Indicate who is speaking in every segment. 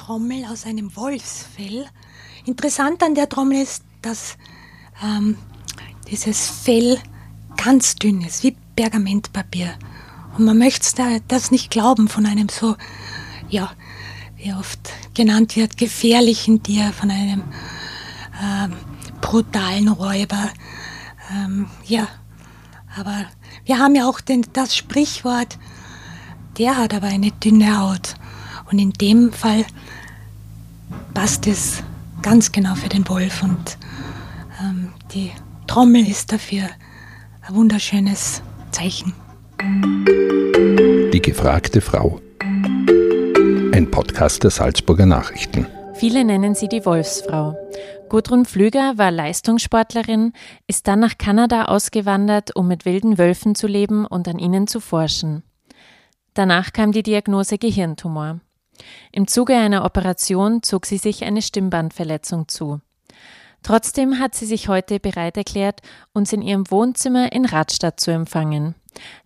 Speaker 1: Trommel aus einem Wolfsfell. Interessant an der Trommel ist, dass ähm, dieses Fell ganz dünn ist, wie Pergamentpapier. Und man möchte das nicht glauben von einem so, ja, wie oft genannt wird, gefährlichen Tier, von einem ähm, brutalen Räuber. Ähm, ja, aber wir haben ja auch den, das Sprichwort, der hat aber eine dünne Haut. Und in dem Fall passt es ganz genau für den Wolf. Und ähm, die Trommel ist dafür ein wunderschönes Zeichen.
Speaker 2: Die gefragte Frau. Ein Podcast der Salzburger Nachrichten.
Speaker 3: Viele nennen sie die Wolfsfrau. Gudrun Pflüger war Leistungssportlerin, ist dann nach Kanada ausgewandert, um mit wilden Wölfen zu leben und an ihnen zu forschen. Danach kam die Diagnose Gehirntumor. Im Zuge einer Operation zog sie sich eine Stimmbandverletzung zu. Trotzdem hat sie sich heute bereit erklärt, uns in ihrem Wohnzimmer in Radstadt zu empfangen.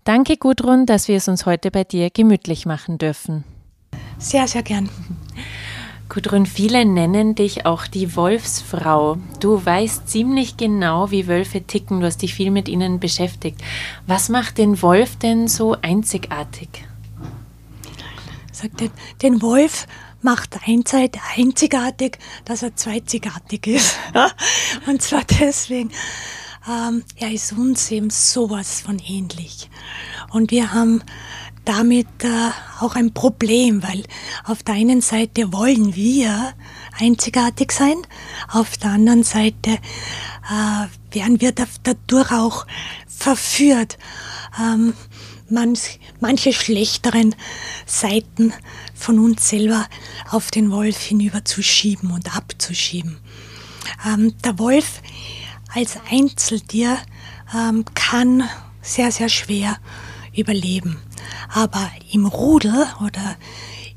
Speaker 3: Danke, Gudrun, dass wir es uns heute bei dir gemütlich machen dürfen.
Speaker 1: Sehr, sehr gern.
Speaker 3: Gudrun, viele nennen dich auch die Wolfsfrau. Du weißt ziemlich genau, wie Wölfe ticken. Du hast dich viel mit ihnen beschäftigt. Was macht den Wolf denn so einzigartig?
Speaker 1: Sagt, den, den Wolf macht einseit einzigartig, dass er zweizigartig ist. Und zwar deswegen, ähm, er ist uns eben sowas von ähnlich. Und wir haben damit äh, auch ein Problem, weil auf der einen Seite wollen wir einzigartig sein, auf der anderen Seite äh, werden wir dadurch auch verführt. Ähm, manch, manche schlechteren Seiten von uns selber auf den Wolf hinüberzuschieben und abzuschieben. Ähm, der Wolf als Einzeltier ähm, kann sehr, sehr schwer überleben. Aber im Rudel oder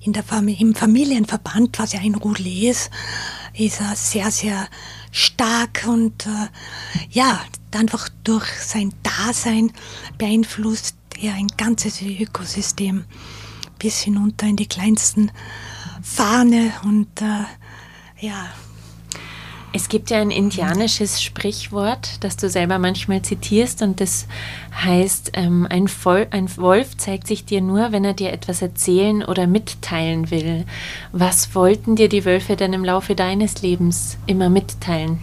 Speaker 1: in der Fam im Familienverband, was ja ein Rudel ist, ist er sehr, sehr stark und äh, ja, einfach durch sein Dasein beeinflusst er ein ganzes Ökosystem bis hinunter in die kleinsten Fahne und äh, ja.
Speaker 3: Es gibt ja ein indianisches Sprichwort, das du selber manchmal zitierst und das heißt, ähm, ein, ein, Wolf zeigt sich dir nur, wenn er dir etwas erzählen oder mitteilen will. Was wollten dir die Wölfe denn im Laufe deines Lebens immer mitteilen?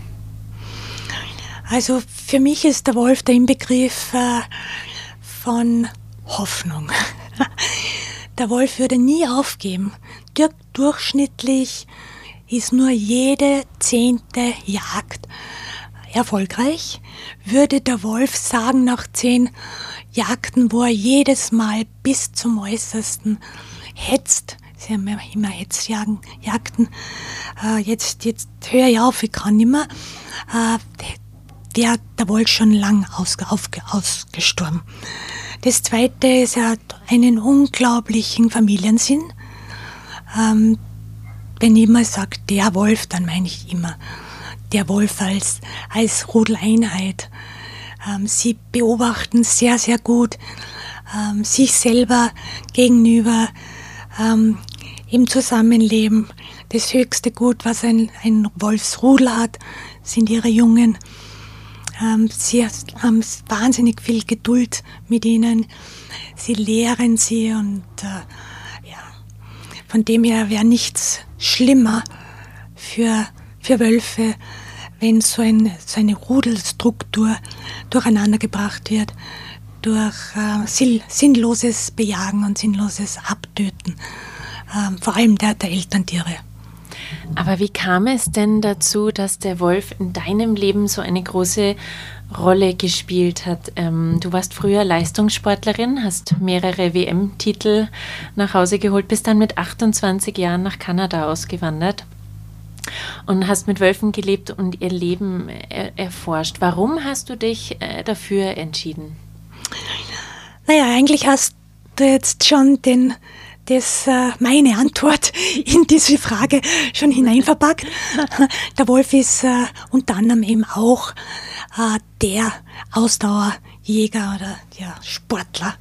Speaker 1: Also für mich ist der Wolf der Inbegriff äh, von Hoffnung. Der Wolf würde nie aufgeben. Durchschnittlich ist nur jede zehnte Jagd erfolgreich. Würde der Wolf sagen, nach zehn Jagden, wo er jedes Mal bis zum Äußersten hetzt, sie haben ja immer Hetzjagden, Jagden, äh, jetzt, jetzt höre ich auf, ich kann nicht mehr, äh, der, der Wolf schon lang aus, auf, ausgestorben. Das zweite ist, er hat einen unglaublichen Familiensinn. Ähm, wenn immer sage, der Wolf, dann meine ich immer der Wolf als, als Rudeleinheit. Ähm, sie beobachten sehr, sehr gut ähm, sich selber gegenüber ähm, im Zusammenleben. Das höchste Gut, was ein, ein Wolfsrudel hat, sind ihre Jungen. Ähm, sie haben wahnsinnig viel Geduld mit ihnen. Sie lehren sie und äh, ja, von dem her wäre nichts schlimmer für, für Wölfe, wenn so, ein, so eine Rudelstruktur durcheinandergebracht wird durch äh, sinnloses Bejagen und sinnloses Abtöten, äh, vor allem der, der Elterntiere.
Speaker 3: Aber wie kam es denn dazu, dass der Wolf in deinem Leben so eine große Rolle gespielt hat? Ähm, du warst früher Leistungssportlerin, hast mehrere WM-Titel nach Hause geholt, bist dann mit 28 Jahren nach Kanada ausgewandert und hast mit Wölfen gelebt und ihr Leben er erforscht. Warum hast du dich äh, dafür entschieden?
Speaker 1: Naja, eigentlich hast du jetzt schon den das äh, meine Antwort in diese Frage schon hineinverpackt. Der Wolf ist äh, unter anderem eben auch äh, der Ausdauerjäger oder der Sportler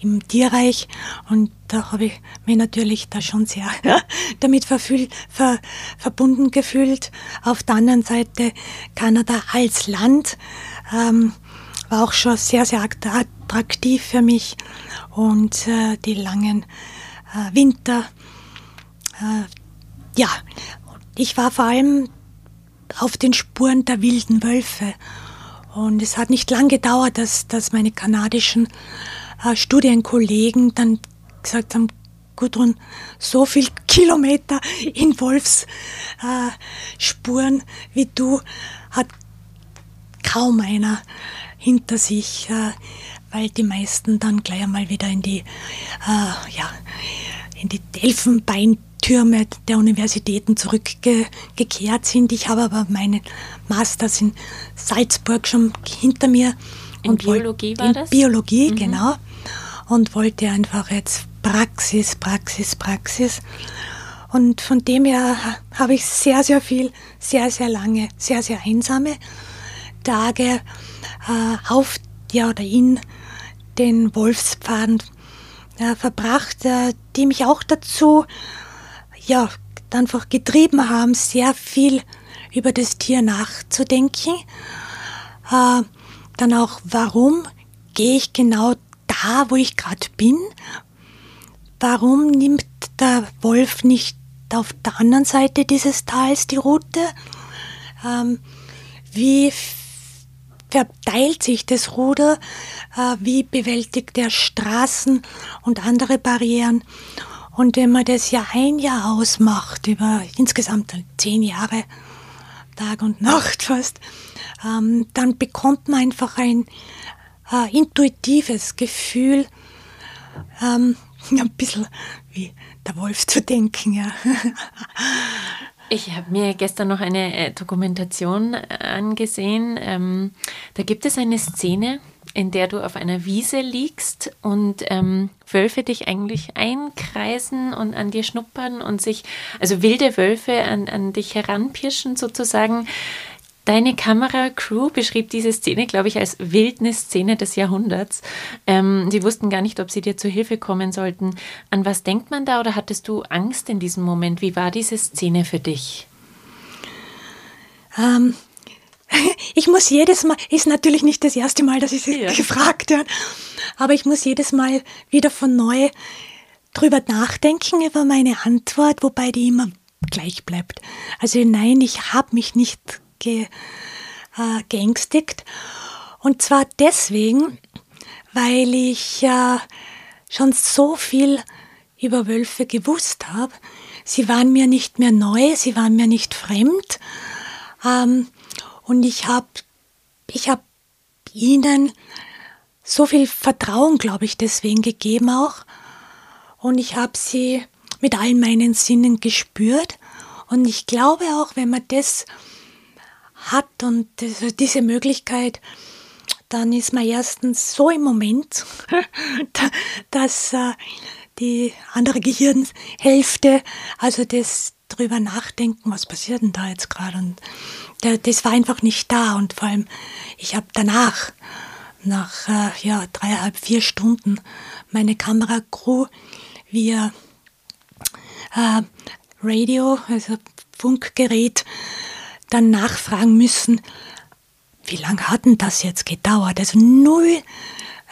Speaker 1: im Tierreich und da habe ich mich natürlich da schon sehr damit verfühl, ver, verbunden gefühlt. Auf der anderen Seite Kanada als Land ähm, war auch schon sehr, sehr attraktiv für mich und äh, die langen äh, Winter. Äh, ja, ich war vor allem auf den Spuren der wilden Wölfe. Und es hat nicht lang gedauert, dass, dass meine kanadischen äh, Studienkollegen dann gesagt haben, Gudrun, so viel Kilometer in Wolfsspuren äh, wie du hat kaum einer hinter sich. Weil die meisten dann gleich einmal wieder in die, äh, ja, in die Elfenbeintürme der Universitäten zurückgekehrt sind. Ich habe aber meinen Masters in Salzburg schon hinter mir.
Speaker 3: In Biologie war
Speaker 1: in
Speaker 3: das?
Speaker 1: Biologie, mhm. genau. Und wollte einfach jetzt Praxis, Praxis, Praxis. Und von dem her habe ich sehr, sehr viel, sehr, sehr lange, sehr, sehr einsame Tage äh, auf ja, oder in den Wolfspfaden äh, verbracht, äh, die mich auch dazu ja, einfach getrieben haben, sehr viel über das Tier nachzudenken. Äh, dann auch, warum gehe ich genau da, wo ich gerade bin? Warum nimmt der Wolf nicht auf der anderen Seite dieses Tals die Route? Ähm, wie verteilt sich das Ruder, äh, wie bewältigt er Straßen und andere Barrieren. Und wenn man das Jahr ein Jahr ausmacht, über insgesamt zehn Jahre, Tag und Nacht fast, ähm, dann bekommt man einfach ein äh, intuitives Gefühl, ähm, ein bisschen wie der Wolf zu denken, ja.
Speaker 3: Ich habe mir gestern noch eine äh, Dokumentation äh, angesehen. Ähm, da gibt es eine Szene, in der du auf einer Wiese liegst und ähm, Wölfe dich eigentlich einkreisen und an dir schnuppern und sich, also wilde Wölfe an, an dich heranpirschen sozusagen. Deine Kameracrew beschrieb diese Szene, glaube ich, als Wildnisszene des Jahrhunderts. Ähm, sie wussten gar nicht, ob sie dir zu Hilfe kommen sollten. An was denkt man da oder hattest du Angst in diesem Moment? Wie war diese Szene für dich?
Speaker 1: Ähm, ich muss jedes Mal, ist natürlich nicht das erste Mal, dass ich sie ja. gefragt werde, aber ich muss jedes Mal wieder von neu drüber nachdenken über meine Antwort, wobei die immer gleich bleibt. Also nein, ich habe mich nicht ge, äh, geängstigt. Und zwar deswegen, weil ich äh, schon so viel über Wölfe gewusst habe. Sie waren mir nicht mehr neu, sie waren mir nicht fremd. Ähm, und ich habe ich hab ihnen so viel Vertrauen, glaube ich, deswegen gegeben auch. Und ich habe sie mit allen meinen Sinnen gespürt. Und ich glaube auch, wenn man das hat und diese Möglichkeit, dann ist man erstens so im Moment, dass äh, die andere Gehirnhälfte, also das drüber nachdenken, was passiert denn da jetzt gerade? Und das war einfach nicht da. Und vor allem ich habe danach nach äh, ja dreieinhalb vier Stunden meine Kameracrew via äh, Radio also Funkgerät dann nachfragen müssen, wie lange hat denn das jetzt gedauert? Also null.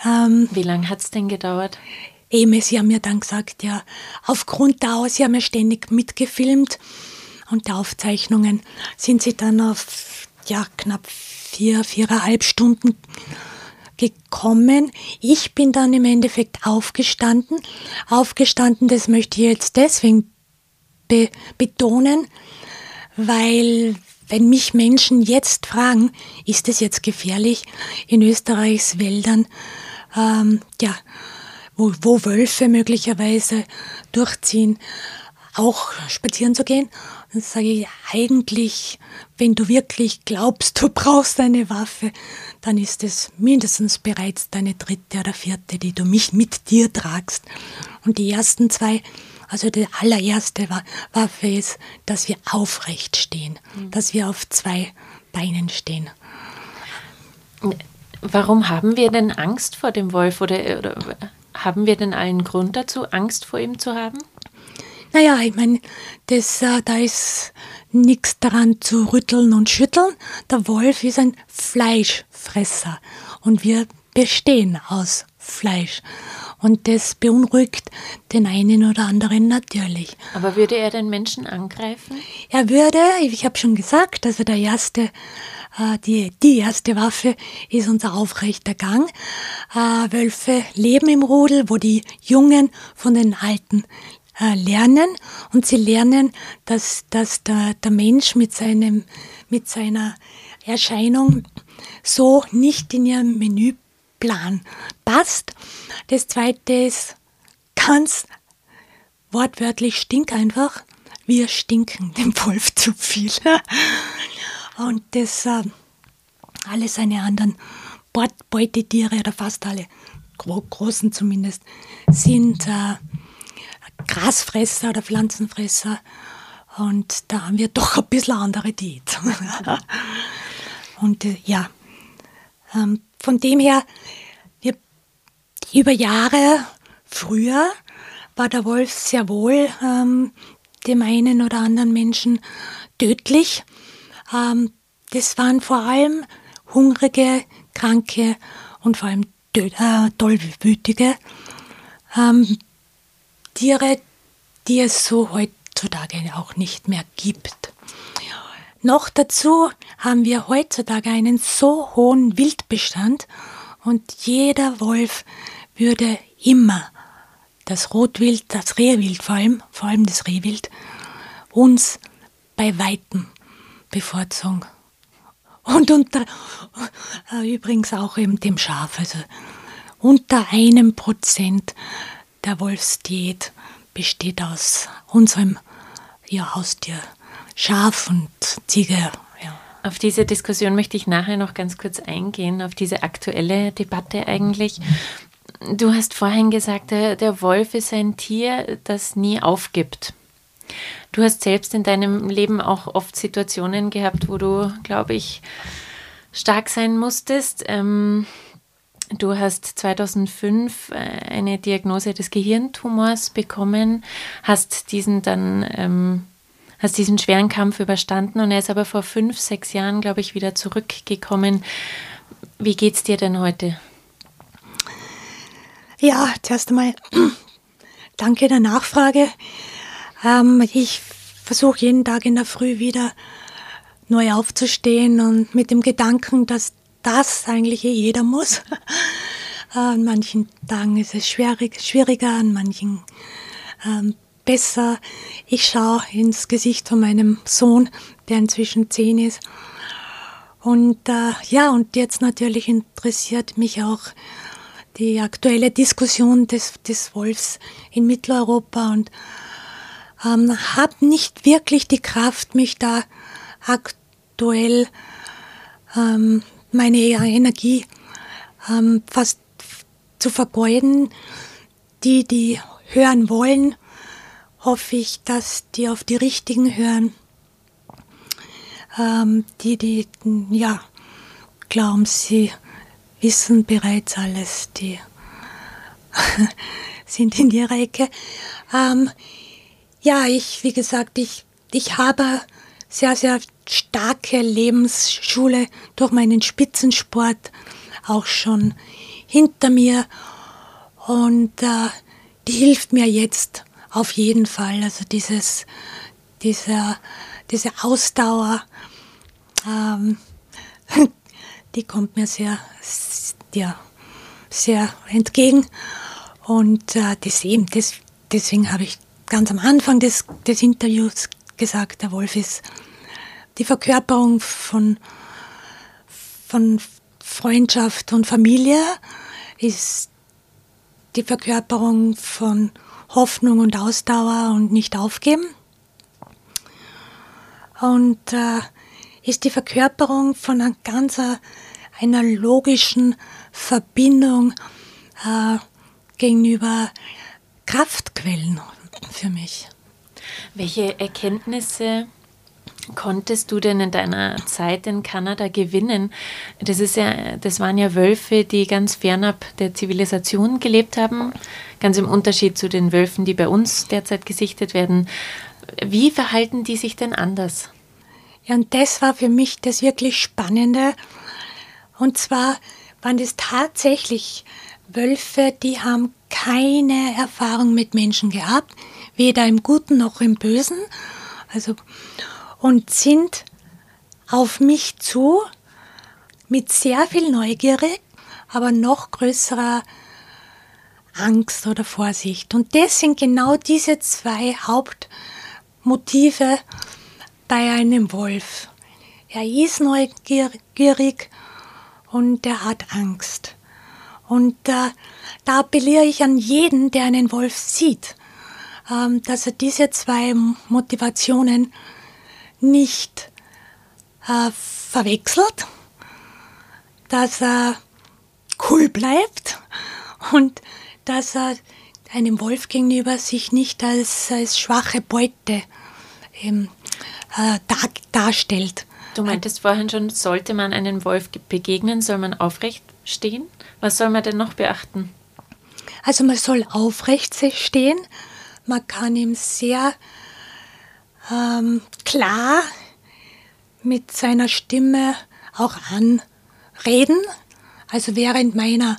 Speaker 3: Ähm, wie lange hat es denn gedauert?
Speaker 1: Eben, sie haben mir dann gesagt, ja, aufgrund der sie haben ja ständig mitgefilmt und der Aufzeichnungen sind sie dann auf ja, knapp vier, viereinhalb Stunden gekommen. Ich bin dann im Endeffekt aufgestanden. Aufgestanden, das möchte ich jetzt deswegen be betonen, weil wenn mich Menschen jetzt fragen, ist es jetzt gefährlich in Österreichs Wäldern, ähm, ja, wo, wo Wölfe möglicherweise durchziehen, auch spazieren zu gehen. Dann sage ich, eigentlich, wenn du wirklich glaubst, du brauchst eine Waffe, dann ist es mindestens bereits deine dritte oder vierte, die du mich mit dir tragst. Und die ersten zwei, also die allererste Waffe ist, dass wir aufrecht stehen, mhm. dass wir auf zwei Beinen stehen.
Speaker 3: Warum haben wir denn Angst vor dem Wolf oder, oder haben wir denn allen Grund dazu, Angst vor ihm zu haben?
Speaker 1: Naja, ich meine, das, äh, da ist nichts daran zu rütteln und schütteln. Der Wolf ist ein Fleischfresser und wir bestehen aus Fleisch. Und das beunruhigt den einen oder anderen natürlich.
Speaker 3: Aber würde er den Menschen angreifen?
Speaker 1: Er würde, ich habe schon gesagt, also der erste, äh, die, die erste Waffe ist unser aufrechter Gang. Äh, Wölfe leben im Rudel, wo die Jungen von den Alten äh, lernen und sie lernen, dass, dass der, der Mensch mit, seinem, mit seiner Erscheinung so nicht in ihrem Menüplan passt. Das zweite ist ganz wortwörtlich stink einfach. Wir stinken dem Wolf zu viel. Und das äh, alle seine anderen Beutetiere oder fast alle, großen zumindest, sind äh, Grasfresser oder Pflanzenfresser. Und da haben wir doch ein bisschen andere Diät. und äh, ja, ähm, von dem her, über Jahre früher war der Wolf sehr wohl ähm, dem einen oder anderen Menschen tödlich. Ähm, das waren vor allem hungrige, kranke und vor allem äh, tollwütige. Ähm, Tiere, die es so heutzutage auch nicht mehr gibt. Noch dazu haben wir heutzutage einen so hohen Wildbestand und jeder Wolf würde immer das Rotwild, das Rehwild vor allem, vor allem das Rehwild, uns bei Weitem bevorzugen. Und unter, äh, übrigens auch eben dem Schaf, also unter einem Prozent der Wolfsdiät besteht aus unserem ja, Haustier Schaf und Ziege. Ja.
Speaker 3: Auf diese Diskussion möchte ich nachher noch ganz kurz eingehen, auf diese aktuelle Debatte eigentlich. Du hast vorhin gesagt, der, der Wolf ist ein Tier, das nie aufgibt. Du hast selbst in deinem Leben auch oft Situationen gehabt, wo du, glaube ich, stark sein musstest. Ähm, Du hast 2005 äh, eine Diagnose des Gehirntumors bekommen, hast diesen dann, ähm, hast diesen schweren Kampf überstanden und er ist aber vor fünf, sechs Jahren, glaube ich, wieder zurückgekommen. Wie geht's dir denn heute?
Speaker 1: Ja, zuerst einmal danke der Nachfrage. Ähm, ich versuche jeden Tag in der Früh wieder neu aufzustehen und mit dem Gedanken, dass das eigentlich eh jeder muss. an manchen Tagen ist es schwierig, schwieriger, an manchen ähm, besser. Ich schaue ins Gesicht von meinem Sohn, der inzwischen zehn ist. Und äh, ja, und jetzt natürlich interessiert mich auch die aktuelle Diskussion des, des Wolfs in Mitteleuropa und ähm, habe nicht wirklich die Kraft, mich da aktuell ähm, meine Energie ähm, fast zu vergeuden. Die, die hören wollen, hoffe ich, dass die auf die richtigen hören. Ähm, die, die, ja, glauben, sie wissen bereits alles, die sind in ihrer Ecke. Ähm, ja, ich, wie gesagt, ich, ich habe sehr, sehr starke Lebensschule durch meinen Spitzensport auch schon hinter mir und äh, die hilft mir jetzt auf jeden Fall. Also dieses, dieser, diese Ausdauer, ähm, die kommt mir sehr, ja, sehr entgegen und äh, das eben, das, deswegen habe ich ganz am Anfang des, des Interviews gesagt, der Wolf ist die Verkörperung von, von Freundschaft und Familie, ist die Verkörperung von Hoffnung und Ausdauer und nicht aufgeben. Und äh, ist die Verkörperung von einer ganz äh, einer logischen Verbindung äh, gegenüber Kraftquellen für mich.
Speaker 3: Welche Erkenntnisse konntest du denn in deiner Zeit in Kanada gewinnen? Das ist ja, das waren ja Wölfe, die ganz fernab der Zivilisation gelebt haben, ganz im Unterschied zu den Wölfen, die bei uns derzeit gesichtet werden. Wie verhalten die sich denn anders?
Speaker 1: Ja, und das war für mich das wirklich Spannende. Und zwar waren es tatsächlich Wölfe, die haben keine Erfahrung mit Menschen gehabt, weder im Guten noch im Bösen. Also, und sind auf mich zu mit sehr viel Neugierde, aber noch größerer Angst oder Vorsicht. Und das sind genau diese zwei Hauptmotive bei einem Wolf. Er ist neugierig und er hat Angst. Und äh, da appelliere ich an jeden, der einen Wolf sieht, ähm, dass er diese zwei Motivationen nicht äh, verwechselt, dass er cool bleibt und dass er einem Wolf gegenüber sich nicht als, als schwache Beute ähm, äh, dar, darstellt.
Speaker 3: Du meintest vorhin schon, sollte man einem Wolf begegnen, soll man aufrecht stehen? Was soll man denn noch beachten?
Speaker 1: Also man soll aufrecht stehen, man kann ihm sehr ähm, klar mit seiner Stimme auch anreden. Also während meiner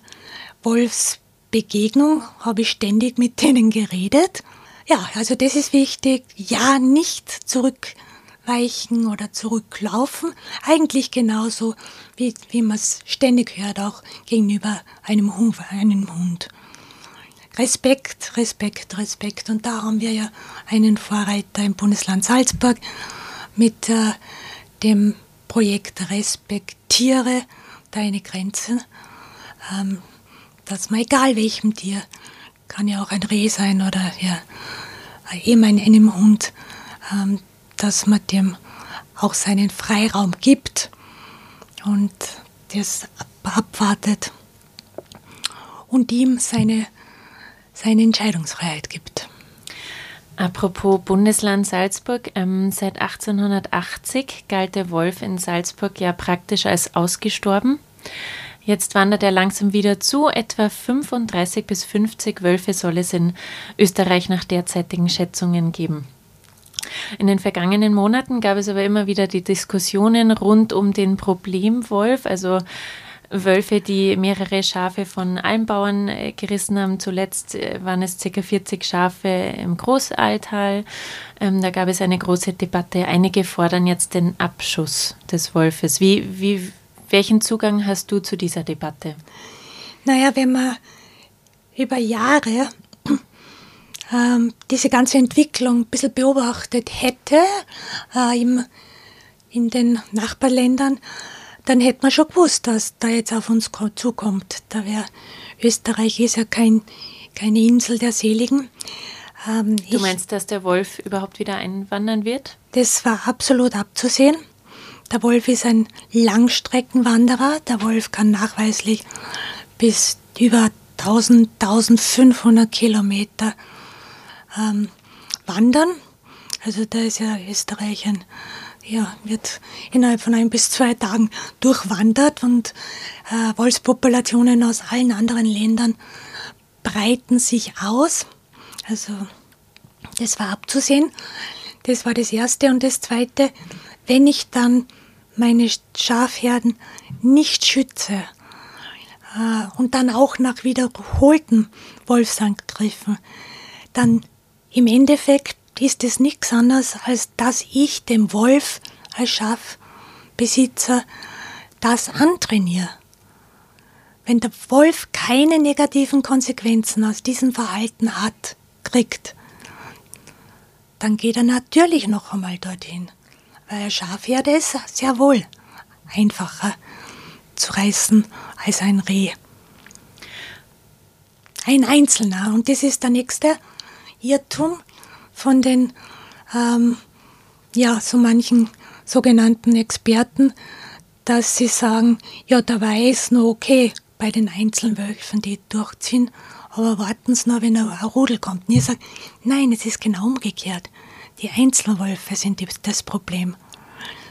Speaker 1: Wolfsbegegnung habe ich ständig mit denen geredet. Ja, also das ist wichtig. Ja, nicht zurückweichen oder zurücklaufen. Eigentlich genauso, wie, wie man es ständig hört, auch gegenüber einem Hund. Einem Hund. Respekt, Respekt, Respekt. Und da haben wir ja einen Vorreiter im Bundesland Salzburg mit äh, dem Projekt Respektiere deine Grenzen. Ähm, dass man egal welchem Tier, kann ja auch ein Reh sein oder ja, eben einem Hund, ähm, dass man dem auch seinen Freiraum gibt und das abwartet und ihm seine seine Entscheidungsfreiheit gibt.
Speaker 3: Apropos Bundesland Salzburg, ähm, seit 1880 galt der Wolf in Salzburg ja praktisch als ausgestorben. Jetzt wandert er langsam wieder zu. Etwa 35 bis 50 Wölfe soll es in Österreich nach derzeitigen Schätzungen geben. In den vergangenen Monaten gab es aber immer wieder die Diskussionen rund um den Problemwolf, also Wölfe, die mehrere Schafe von Almbauern äh, gerissen haben. Zuletzt äh, waren es ca. 40 Schafe im Großaltal. Ähm, da gab es eine große Debatte. Einige fordern jetzt den Abschuss des Wolfes. Wie, wie, welchen Zugang hast du zu dieser Debatte?
Speaker 1: Naja, wenn man über Jahre ähm, diese ganze Entwicklung ein bisschen beobachtet hätte äh, im, in den Nachbarländern, dann hätte man schon gewusst, dass da jetzt auf uns zukommt. Da wäre Österreich ist ja kein, keine Insel der Seligen.
Speaker 3: Ähm, du meinst, dass der Wolf überhaupt wieder einwandern wird?
Speaker 1: Das war absolut abzusehen. Der Wolf ist ein Langstreckenwanderer. Der Wolf kann nachweislich bis über 1000, 1500 Kilometer ähm, wandern. Also da ist ja Österreich ein ja, wird innerhalb von ein bis zwei Tagen durchwandert und äh, Wolfspopulationen aus allen anderen Ländern breiten sich aus. Also das war abzusehen. Das war das Erste. Und das Zweite, wenn ich dann meine Schafherden nicht schütze äh, und dann auch nach wiederholten Wolfsangriffen, dann im Endeffekt ist es nichts anderes, als dass ich dem Wolf als Schafbesitzer das antrainiere. Wenn der Wolf keine negativen Konsequenzen aus diesem Verhalten hat, kriegt, dann geht er natürlich noch einmal dorthin. Weil ein Schafherde ist sehr wohl einfacher zu reißen als ein Reh. Ein Einzelner. Und das ist der nächste Irrtum von den, ähm, ja, so manchen sogenannten Experten, dass sie sagen, ja, da war es noch okay bei den Einzelwölfen, die durchziehen, aber warten Sie noch, wenn ein Rudel kommt. Und ich sage, nein, es ist genau umgekehrt. Die Einzelwölfe sind das Problem.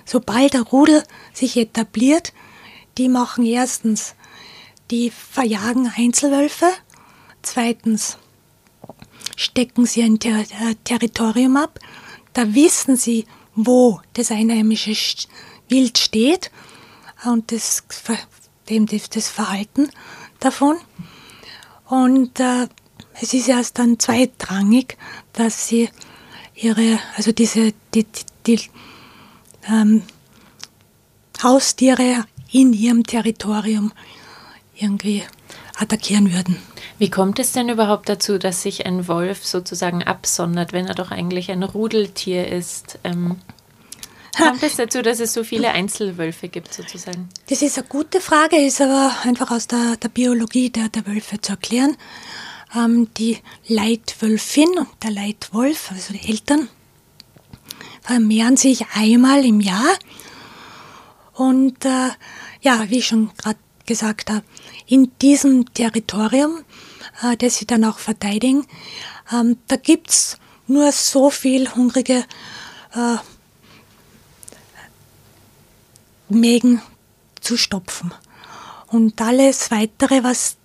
Speaker 1: Sobald der Rudel sich etabliert, die machen erstens, die verjagen Einzelwölfe, zweitens stecken sie ein Ter äh, Territorium ab, da wissen sie, wo das einheimische Wild steht und das, dem, das Verhalten davon. Und äh, es ist erst dann zweitrangig, dass sie ihre, also diese, die, die, die ähm, Haustiere in ihrem Territorium irgendwie attackieren würden.
Speaker 3: Wie kommt es denn überhaupt dazu, dass sich ein Wolf sozusagen absondert, wenn er doch eigentlich ein Rudeltier ist? Ähm, kommt es dazu, dass es so viele Einzelwölfe gibt sozusagen?
Speaker 1: Das ist eine gute Frage, ist aber einfach aus der, der Biologie der, der Wölfe zu erklären. Ähm, die Leitwölfin und der Leitwolf, also die Eltern, vermehren sich einmal im Jahr. Und äh, ja, wie ich schon gerade gesagt habe, in diesem Territorium, äh, das sie dann auch verteidigen, ähm, da es nur so viel hungrige äh, Mägen zu stopfen. Und alles weitere, was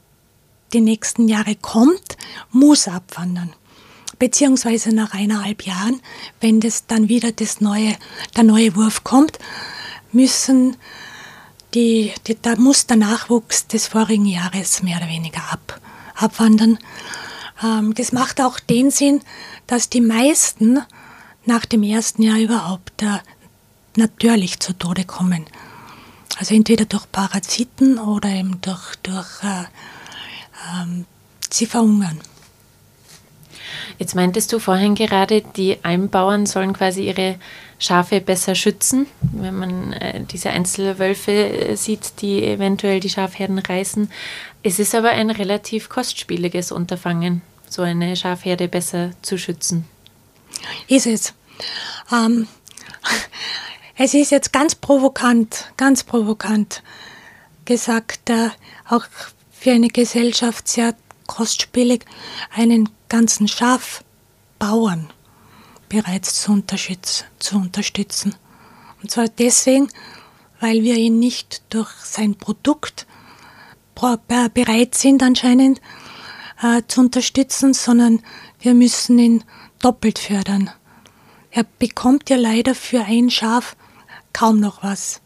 Speaker 1: die nächsten Jahre kommt, muss abwandern. Beziehungsweise nach eineinhalb Jahren, wenn das dann wieder das neue, der neue Wurf kommt, müssen die, die, da muss der Nachwuchs des vorigen Jahres mehr oder weniger ab, abwandern. Ähm, das macht auch den Sinn, dass die meisten nach dem ersten Jahr überhaupt äh, natürlich zu Tode kommen. Also entweder durch Parasiten oder eben durch, durch äh, ähm, sie verhungern.
Speaker 3: Jetzt meintest du vorhin gerade, die Almbauern sollen quasi ihre Schafe besser schützen, wenn man äh, diese Einzelwölfe äh, sieht, die eventuell die Schafherden reißen. Es ist aber ein relativ kostspieliges Unterfangen, so eine Schafherde besser zu schützen.
Speaker 1: Ist es. Ähm, es ist jetzt ganz provokant, ganz provokant gesagt, äh, auch für eine Gesellschaft sehr kostspielig, einen ganzen Schafbauern bereits zu, zu unterstützen. Und zwar deswegen, weil wir ihn nicht durch sein Produkt bereit sind anscheinend äh, zu unterstützen, sondern wir müssen ihn doppelt fördern. Er bekommt ja leider für ein Schaf kaum noch was.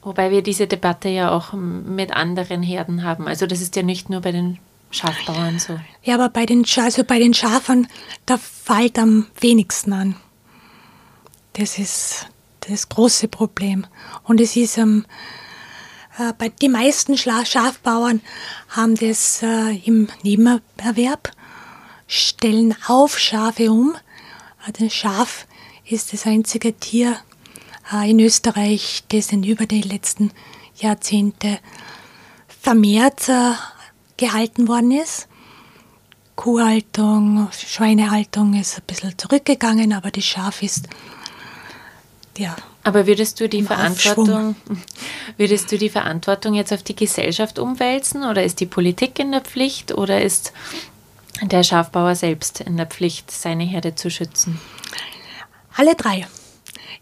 Speaker 3: Wobei wir diese Debatte ja auch mit anderen Herden haben. Also das ist ja nicht nur bei den Schafbauern so.
Speaker 1: Ja, aber bei den, also bei den Schafern, da fällt am wenigsten an. Das ist das große Problem. Und es ist ähm, äh, bei die meisten Schafbauern haben das äh, im Nebenerwerb, stellen auf Schafe um. Also Schaf ist das einzige Tier äh, in Österreich, das in über die letzten Jahrzehnte vermehrt äh, gehalten worden ist. Kuhhaltung, Schweinehaltung ist ein bisschen zurückgegangen, aber die Schaf ist ja.
Speaker 3: Aber würdest du die Verantwortung, würdest du die Verantwortung jetzt auf die Gesellschaft umwälzen oder ist die Politik in der Pflicht oder ist der Schafbauer selbst in der Pflicht, seine Herde zu schützen?
Speaker 1: Alle drei.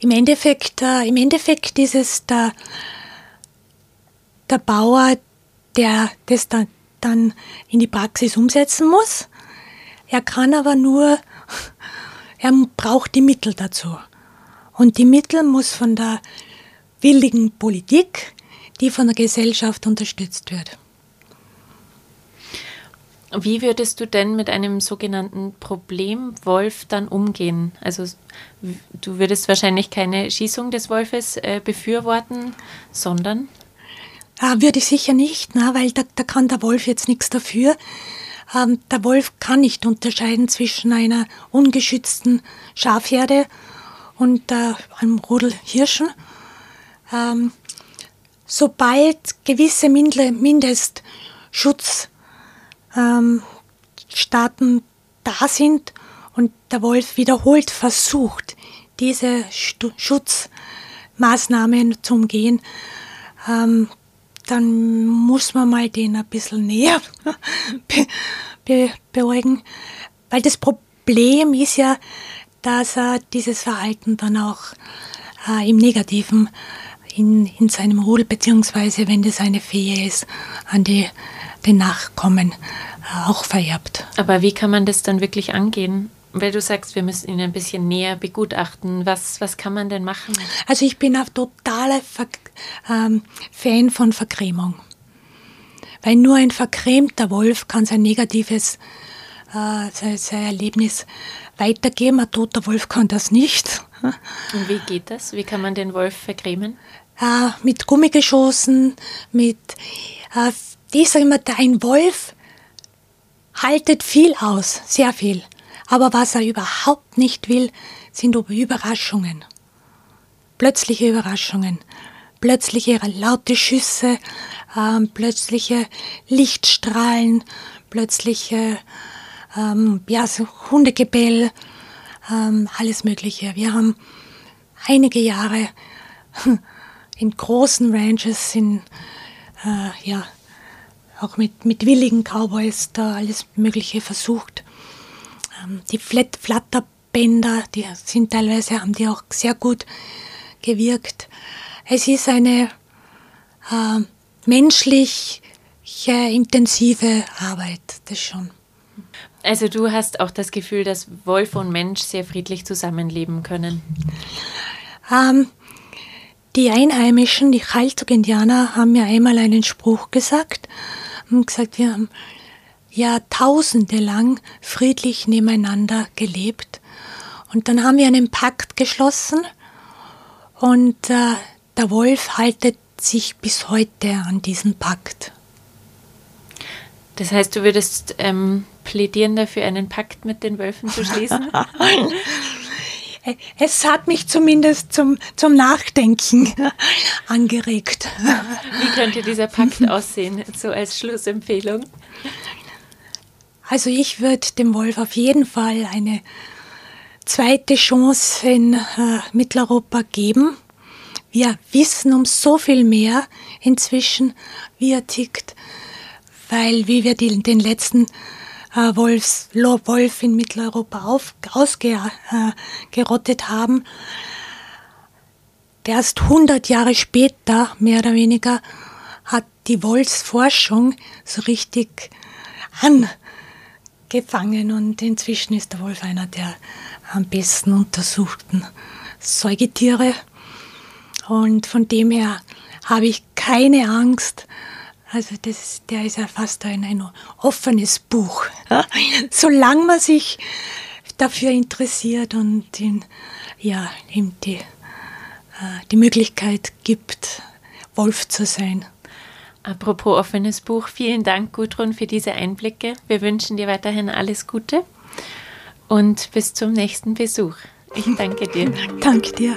Speaker 1: Im Endeffekt, äh, im Endeffekt ist es der, der Bauer, der das dann dann in die Praxis umsetzen muss. Er kann aber nur, er braucht die Mittel dazu. Und die Mittel muss von der willigen Politik, die von der Gesellschaft unterstützt wird.
Speaker 3: Wie würdest du denn mit einem sogenannten Problemwolf dann umgehen? Also du würdest wahrscheinlich keine Schießung des Wolfes äh, befürworten, sondern?
Speaker 1: Ah, würde ich sicher nicht, na, weil da, da kann der Wolf jetzt nichts dafür. Ähm, der Wolf kann nicht unterscheiden zwischen einer ungeschützten Schafherde und äh, einem Rudel Hirschen. Ähm, sobald gewisse Mindestschutzstaaten ähm, da sind und der Wolf wiederholt versucht, diese Stu Schutzmaßnahmen zu umgehen, ähm, dann muss man mal den ein bisschen näher be be beäugen. Weil das Problem ist ja, dass er dieses Verhalten dann auch äh, im Negativen in, in seinem Rudel, beziehungsweise wenn das eine Fee ist, an die, den Nachkommen äh, auch vererbt.
Speaker 3: Aber wie kann man das dann wirklich angehen? Weil du sagst, wir müssen ihn ein bisschen näher begutachten. Was, was kann man denn machen?
Speaker 1: Also ich bin ein totaler Ver ähm, Fan von Verkremung. Weil nur ein verkremter Wolf kann sein negatives äh, sein, sein Erlebnis weitergeben. Ein toter Wolf kann das nicht.
Speaker 3: Und wie geht das? Wie kann man den Wolf verkremen?
Speaker 1: Äh, mit Gummigeschossen, mit äh, ich sage immer, ein Wolf haltet viel aus, sehr viel. Aber was er überhaupt nicht will, sind Überraschungen. Plötzliche Überraschungen. Plötzliche laute Schüsse, ähm, plötzliche Lichtstrahlen, plötzliche ähm, ja, so Hundegebell, ähm, alles Mögliche. Wir haben einige Jahre in großen Ranches, in, äh, ja, auch mit, mit willigen Cowboys da alles Mögliche versucht. Ähm, die Flat Flatterbänder, die sind teilweise, haben die auch sehr gut gewirkt. Es ist eine äh, menschlich intensive Arbeit, das schon.
Speaker 3: Also du hast auch das Gefühl, dass Wolf und Mensch sehr friedlich zusammenleben können.
Speaker 1: Ähm, die Einheimischen, die Chaltuk-Indianer, haben mir einmal einen Spruch gesagt und gesagt, wir haben Jahrtausende lang friedlich nebeneinander gelebt. Und dann haben wir einen Pakt geschlossen und äh, der Wolf haltet sich bis heute an diesen Pakt.
Speaker 3: Das heißt, du würdest ähm, plädieren dafür, einen Pakt mit den Wölfen zu schließen?
Speaker 1: es hat mich zumindest zum, zum Nachdenken angeregt.
Speaker 3: Wie könnte dieser Pakt aussehen, so als Schlussempfehlung?
Speaker 1: Also ich würde dem Wolf auf jeden Fall eine zweite Chance in äh, Mitteleuropa geben. Wir wissen um so viel mehr inzwischen, wie er tickt, weil wie wir die, den letzten äh, Wolfs, Wolf in Mitteleuropa ausgerottet äh, haben, erst 100 Jahre später, mehr oder weniger, hat die Wolfsforschung so richtig an gefangen und inzwischen ist der Wolf einer der am besten untersuchten Säugetiere. Und von dem her habe ich keine Angst. Also das, der ist ja fast ein, ein offenes Buch. Solange man sich dafür interessiert und ihn, ja, ihm die, äh, die Möglichkeit gibt, Wolf zu sein.
Speaker 3: Apropos offenes Buch, vielen Dank, Gudrun, für diese Einblicke. Wir wünschen dir weiterhin alles Gute und bis zum nächsten Besuch. Ich danke dir.
Speaker 1: danke dir.